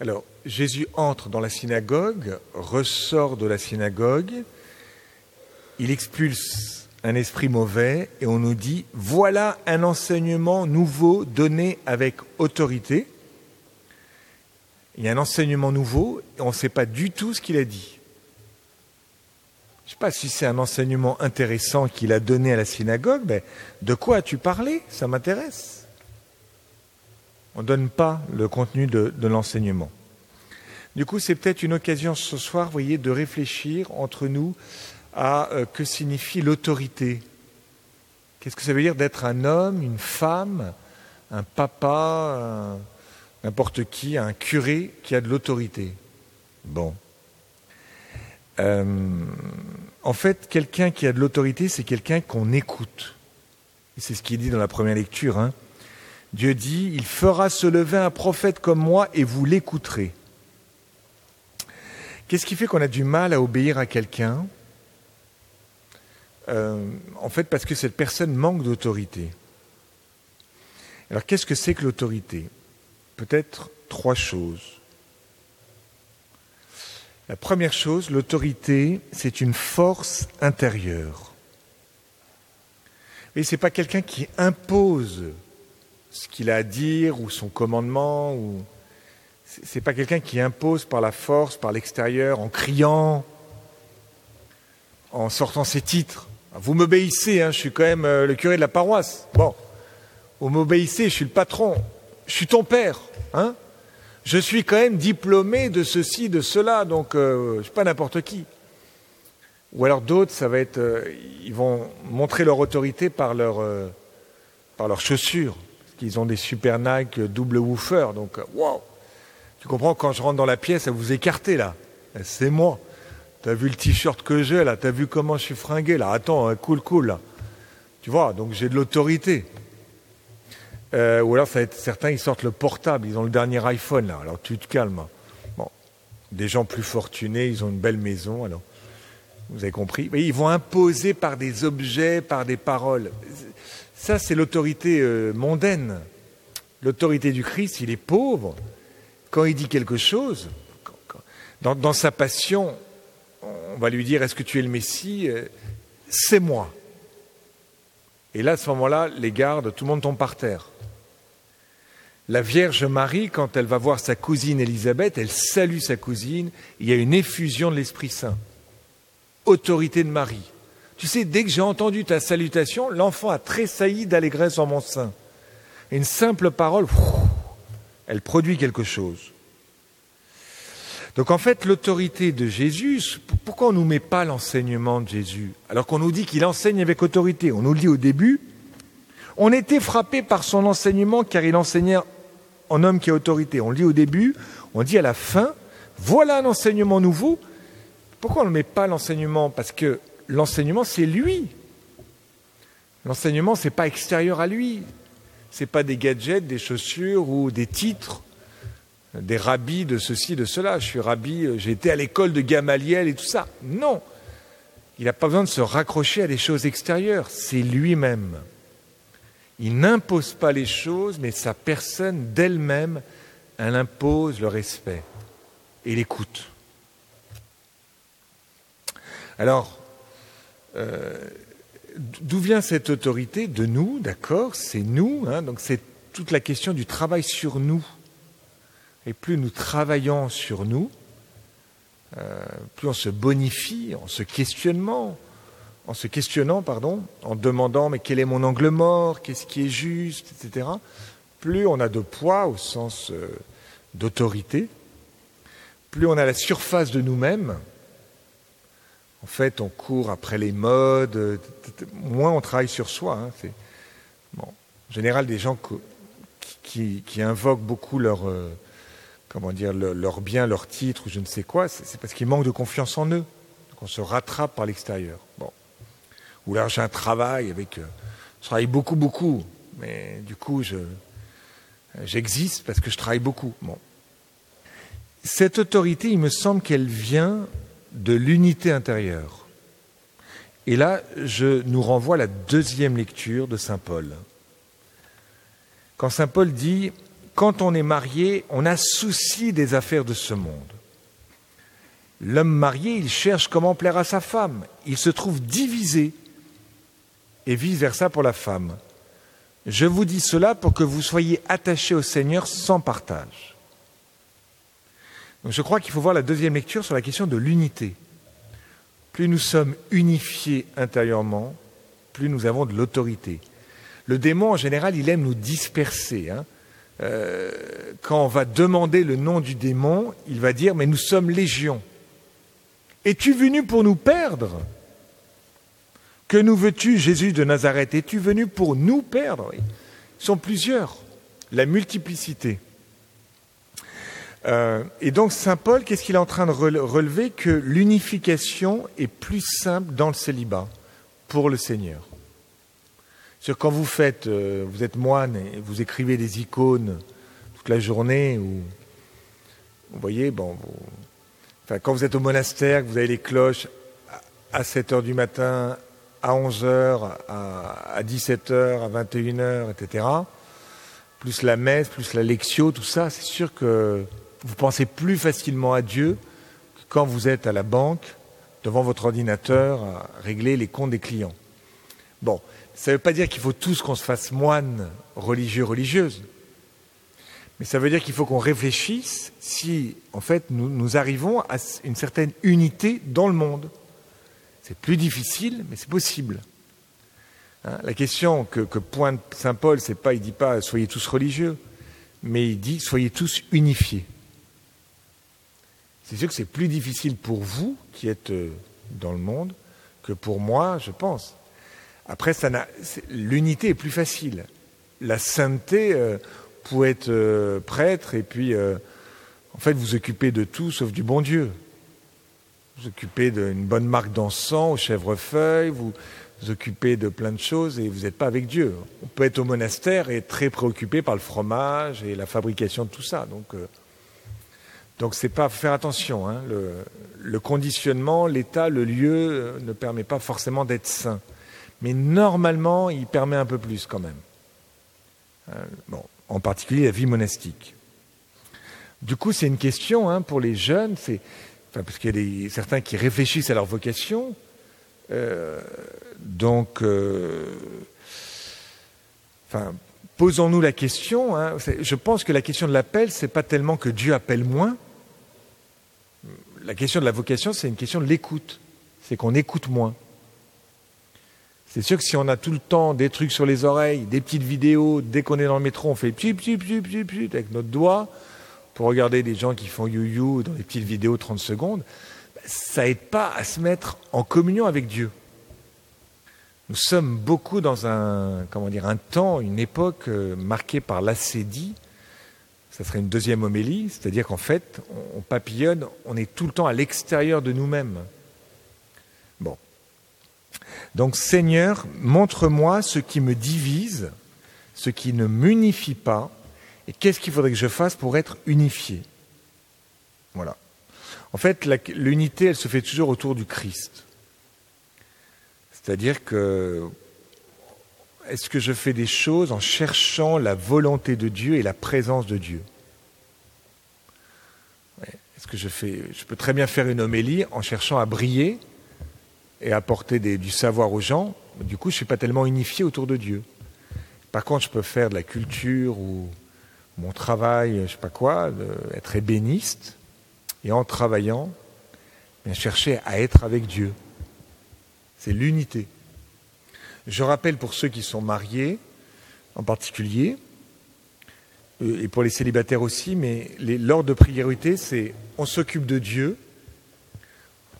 Alors, Jésus entre dans la synagogue, ressort de la synagogue, il expulse un esprit mauvais et on nous dit, voilà un enseignement nouveau donné avec autorité. Il y a un enseignement nouveau et on ne sait pas du tout ce qu'il a dit. Je ne sais pas si c'est un enseignement intéressant qu'il a donné à la synagogue, mais de quoi as-tu parlé? Ça m'intéresse. On ne donne pas le contenu de, l'enseignement. Du coup, c'est peut-être une occasion ce soir, voyez, de réfléchir entre nous à euh, que signifie l'autorité. Qu'est-ce que ça veut dire d'être un homme, une femme, un papa, n'importe qui, un curé qui a de l'autorité? Bon. Euh, en fait, quelqu'un qui a de l'autorité, c'est quelqu'un qu'on écoute. C'est ce qu'il dit dans la première lecture. Hein. Dieu dit, il fera se lever un prophète comme moi et vous l'écouterez. Qu'est-ce qui fait qu'on a du mal à obéir à quelqu'un? Euh, En fait, parce que cette personne manque d'autorité. Alors, qu'est-ce que c'est que l'autorité? Peut-être trois choses. La première chose, l'autorité, c'est une force intérieure. Et ce n'est pas quelqu'un qui impose ce qu'il a à dire ou son commandement. Ou... Ce n'est pas quelqu'un qui impose par la force, par l'extérieur, en criant, en sortant ses titres. Vous m'obéissez, hein, je suis quand même euh, le curé de la paroisse. Bon, vous m'obéissez, je suis le patron, je suis ton père. Hein je suis quand même diplômé de ceci, de cela, donc euh, je ne suis pas n'importe qui. Ou alors d'autres, ça va être, euh, ils vont montrer leur autorité par, leur, par leurs chaussures, qu'ils ont des super Nike double woofer, donc waouh Tu comprends, quand je rentre dans la pièce, à vous écarter là, c'est moi. T'as vu le t-shirt que j'ai là, t'as vu comment je suis fringué là, attends, hein, cool, cool là. Tu vois, donc j'ai de l'autorité. Euh, ou alors, ça va être, certains, ils sortent le portable, ils ont le dernier iPhone, là. Alors, tu te calmes. Bon, des gens plus fortunés, ils ont une belle maison, alors. Vous avez compris? Mais Ils vont imposer par des objets, par des paroles. Ça, c'est l'autorité euh, mondaine. L'autorité du Christ, il est pauvre. Quand il dit quelque chose, dans, sa passion, on va lui dire Est-ce que tu es le Messie euh, C'est moi. Et là, à ce moment-là, les gardes, tout le monde tombe par terre. La Vierge Marie, quand elle va voir sa cousine Élisabeth, elle salue sa cousine, il y a une effusion de l'Esprit Saint. Autorité de Marie. Tu sais, dès que j'ai entendu ta salutation, l'enfant a tressailli d'allégresse en mon sein. une simple parole, elle produit quelque chose. Donc en fait, l'autorité de Jésus, pourquoi on ne nous met pas l'enseignement de Jésus Alors qu'on nous dit qu'il enseigne avec autorité? On nous le dit au début, on était frappé par son enseignement car il enseignait en homme qui a autorité. On le dit au début, on dit à la fin, voilà un enseignement nouveau. Pourquoi on ne met pas l'enseignement? Parce que l'enseignement, c'est lui. L'enseignement, ce n'est pas extérieur à lui. Ce n'est pas des gadgets, des chaussures ou des titres, des rabbis de ceci, de cela. Je suis rabbi, j'ai été à l'école de Gamaliel et tout ça. Non. Il n'a pas besoin de se raccrocher à des choses extérieures. C'est lui-même. Il n'impose pas les choses, mais sa personne d'elle-même, elle impose le respect et l'écoute. Alors, euh, d'où vient cette autorité De nous, d'accord C'est nous, hein, donc c'est toute la question du travail sur nous. Et plus nous travaillons sur nous, euh, plus on se bonifie en se questionnement, en se questionnant, pardon, en demandant mais quel est mon angle mort, qu'est-ce qui est juste, etc., plus on a de poids au sens euh, d'autorité, plus on a la surface de nous-mêmes. En fait, on court après les modes, moins on travaille sur soi. Hein. En général, des gens qui, invoquent beaucoup leur, euh, comment dire, bien, leur titre ou je ne sais quoi, c'est parce qu'ils manquent de confiance en eux. Donc on se rattrape par l'extérieur. Bon ou là j'ai un travail avec. Euh, je travaille beaucoup, beaucoup, mais du coup, je, j'existe parce que je travaille beaucoup. Bon. Cette autorité, il me semble qu'elle vient de l'unité intérieure. Et là, je nous renvoie à la deuxième lecture de Saint Paul. Quand Saint Paul dit quand on est marié, on a souci des affaires de ce monde. L'homme marié, il cherche comment plaire à sa femme. Il se trouve divisé et vice-versa pour la femme. Je vous dis cela pour que vous soyez attachés au Seigneur sans partage. Donc je crois qu'il faut voir la deuxième lecture sur la question de l'unité. Plus nous sommes unifiés intérieurement, plus nous avons de l'autorité. Le démon, en général, il aime nous disperser. Hein. Euh, quand on va demander le nom du démon, il va dire, mais nous sommes légions. Es-tu venu pour nous perdre? Que nous veux-tu, Jésus de Nazareth? Es-tu venu pour nous perdre? Ils sont plusieurs. La multiplicité. Euh, et donc Saint Paul, qu'est-ce qu'il est en train de relever Que l'unification est plus simple dans le célibat pour le Seigneur? Sur quand vous faites, euh, vous êtes moine et vous écrivez des icônes toute la journée, ou vous voyez, bon, quand vous êtes au monastère, que vous avez les cloches à 7 heures du matin, à 11 heures, à, 17 heures, à 21 heures, etc. Plus la messe, plus la lectio, tout ça, c'est sûr que vous pensez plus facilement à Dieu que quand vous êtes à la banque devant votre ordinateur à régler les comptes des clients. Bon, ça ne veut pas dire qu'il faut tous qu'on se fasse moine religieux, religieuse. Mais ça veut dire qu'il faut qu'on réfléchisse si, en fait, nous, arrivons à une certaine unité dans le monde. C'est plus difficile, mais c'est possible. Hein, la question que, que pointe Saint Paul, c'est pas, il dit pas soyez tous religieux, mais il dit soyez tous unifiés. C'est sûr que c'est plus difficile pour vous qui êtes euh, dans le monde que pour moi, je pense. Après, l'unité est plus facile. La sainteté, euh, pour être euh, prêtre et puis, en fait, vous occupez de tout sauf du bon Dieu. Vous occupez d'une bonne marque d'encens au chèvrefeuille, vous vous occupez de plein de choses et vous n'êtes pas avec Dieu. On peut être au monastère et être très préoccupé par le fromage et la fabrication de tout ça. Donc, donc c'est pas faire attention. Hein. Le, conditionnement, l'état, le lieu euh, ne permet pas forcément d'être sain. Mais normalement, il permet un peu plus quand même. Euh, en particulier la vie monastique. Du coup, c'est une question hein, pour les jeunes, parce qu'il y a certains qui réfléchissent à leur vocation. Euh, donc, posons-nous la question. Hein, je pense que la question de l'appel, c'est pas tellement que Dieu appelle moins, la question de la vocation, c'est une question de l'écoute. C'est qu'on écoute moins. C'est sûr que si on a tout le temps des trucs sur les oreilles, des petites vidéos, dès qu'on est dans le métro, on fait pchit, pchit, pchit, pchit, avec notre doigt pour regarder des gens qui font you-you dans des petites vidéos 30 secondes, ça aide pas à se mettre en communion avec Dieu. Nous sommes beaucoup dans un, comment dire, un temps, une époque euh, marquée par l'assédie, ça serait une deuxième homélie, c'est-à-dire qu'en fait, on, papillonne, on est tout le temps à l'extérieur de nous-mêmes. Bon. Donc Seigneur, montre-moi ce qui me divise, ce qui ne m'unifie pas, et qu'est-ce qu'il faudrait que je fasse pour être unifié? Voilà. En fait, l'unité, elle se fait toujours autour du Christ. C'est-à-dire que est-ce que je fais des choses en cherchant la volonté de Dieu et la présence de Dieu? Est-ce que je fais Je peux très bien faire une homélie en cherchant à briller et apporter du savoir aux gens. Du coup, je ne suis pas tellement unifié autour de Dieu. Par contre, je peux faire de la culture ou mon travail, je ne sais pas quoi, être ébéniste et en travaillant, chercher à être avec Dieu. C'est l'unité. Je rappelle pour ceux qui sont mariés, en particulier, et pour les célibataires aussi, mais l'ordre de priorité, c'est on s'occupe de Dieu,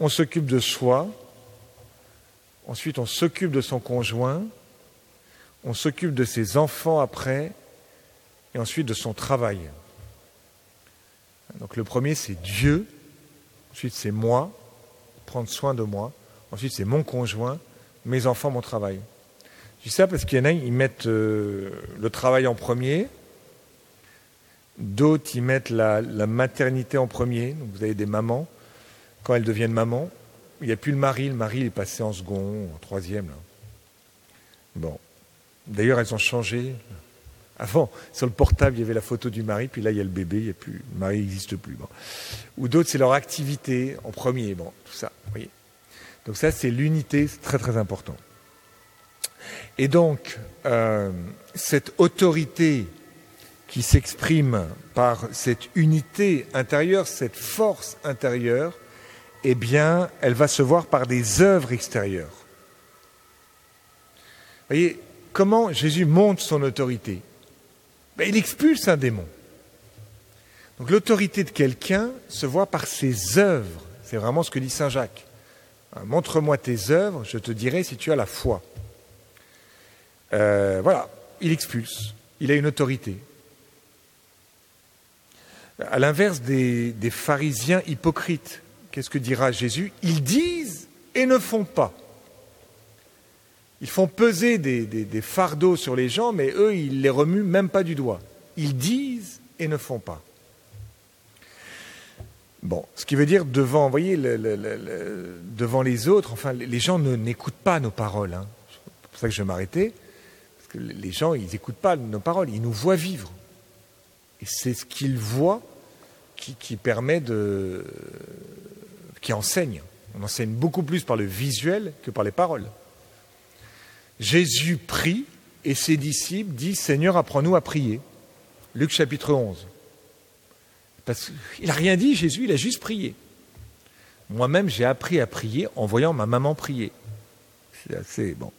on s'occupe de soi, ensuite on s'occupe de son conjoint, on s'occupe de ses enfants après, et ensuite de son travail. Donc le premier, c'est Dieu, ensuite c'est moi, prendre soin de moi, ensuite c'est mon conjoint, mes enfants, mon travail. Je dis ça parce qu'il y en a, ils mettent euh, le travail en premier, d'autres, ils mettent la, maternité en premier. Vous avez des mamans, quand elles deviennent mamans, il n'y a plus le mari, le mari est passé en second, en troisième. Bon. D'ailleurs, elles ont changé. Avant, sur le portable, il y avait la photo du mari, puis là, il y a le bébé, il y a plus, le mari n'existe plus. Ou d'autres, c'est leur activité en premier, bon, tout ça. Voyez. Donc ça, c'est l'unité, c'est très très important. Et donc, euh, cette autorité qui s'exprime par cette unité intérieure, cette force intérieure, eh bien, elle va se voir par des œuvres extérieures. Vous voyez, comment Jésus montre son autorité? Ben, Il expulse un démon. Donc l'autorité de quelqu'un se voit par ses œuvres. C'est vraiment ce que dit Saint Jacques. Hein, montre-moi tes œuvres, je te dirai si tu as la foi. Euh, voilà, il expulse, il a une autorité. À l'inverse des, pharisiens hypocrites, qu'est-ce que dira Jésus? Ils disent et ne font pas. Ils font peser des, fardeaux sur les gens, mais eux, ils les remuent même pas du doigt. Ils disent et ne font pas. Bon, ce qui veut dire devant, devant les autres, enfin, les gens n'écoutent pas nos paroles. Hein. C'est pour ça que je vais m'arrêter. Parce que les gens, ils n'écoutent pas nos paroles, ils nous voient vivre. Et c'est ce qu'ils voient qui, permet de. qui enseigne. On enseigne beaucoup plus par le visuel que par les paroles. Jésus prie et ses disciples disent Seigneur, apprends-nous à prier. Luc chapitre 11. Parce qu'il n'a rien dit, Jésus, il a juste prié. Moi-même, j'ai appris à prier en voyant ma maman prier. C'est assez bon.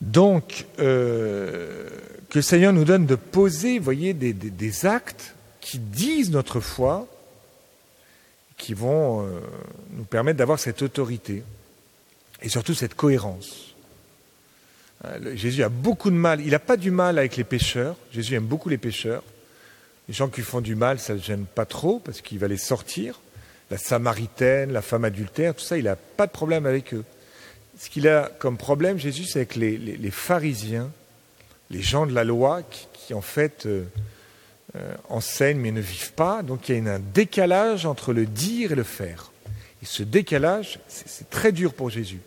Donc, euh, que le Seigneur nous donne de poser, voyez, des, actes qui disent notre foi, qui vont euh, nous permettre d'avoir cette autorité et surtout cette cohérence. Euh, Jésus a beaucoup de mal, il n'a pas du mal avec les pécheurs, Jésus aime beaucoup les pécheurs, les gens qui font du mal, ça ne gêne pas trop parce qu'il va les sortir. La samaritaine, la femme adultère, tout ça, il n'a pas de problème avec eux. Ce qu'il a comme problème, Jésus, c'est avec les, pharisiens, les gens de la loi qui, en fait euh, enseignent mais ne vivent pas. Donc il y a un décalage entre le dire et le faire. Et ce décalage, c'est très dur pour Jésus.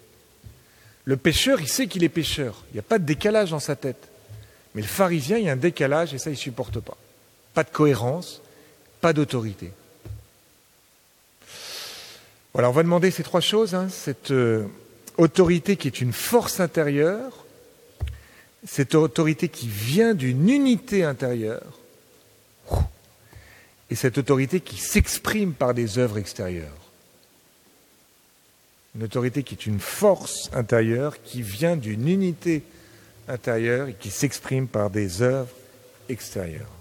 Le pécheur, il sait qu'il est pécheur. Il n'y a pas de décalage dans sa tête. Mais le pharisien, il y a un décalage et ça, il ne supporte pas pas de cohérence, pas d'autorité. Voilà, on va demander ces trois choses, hein. cette euh, autorité qui est une force intérieure, cette autorité qui vient d'une unité intérieure, et cette autorité qui s'exprime par des œuvres extérieures. Une autorité qui est une force intérieure, qui vient d'une unité intérieure et qui s'exprime par des œuvres extérieures.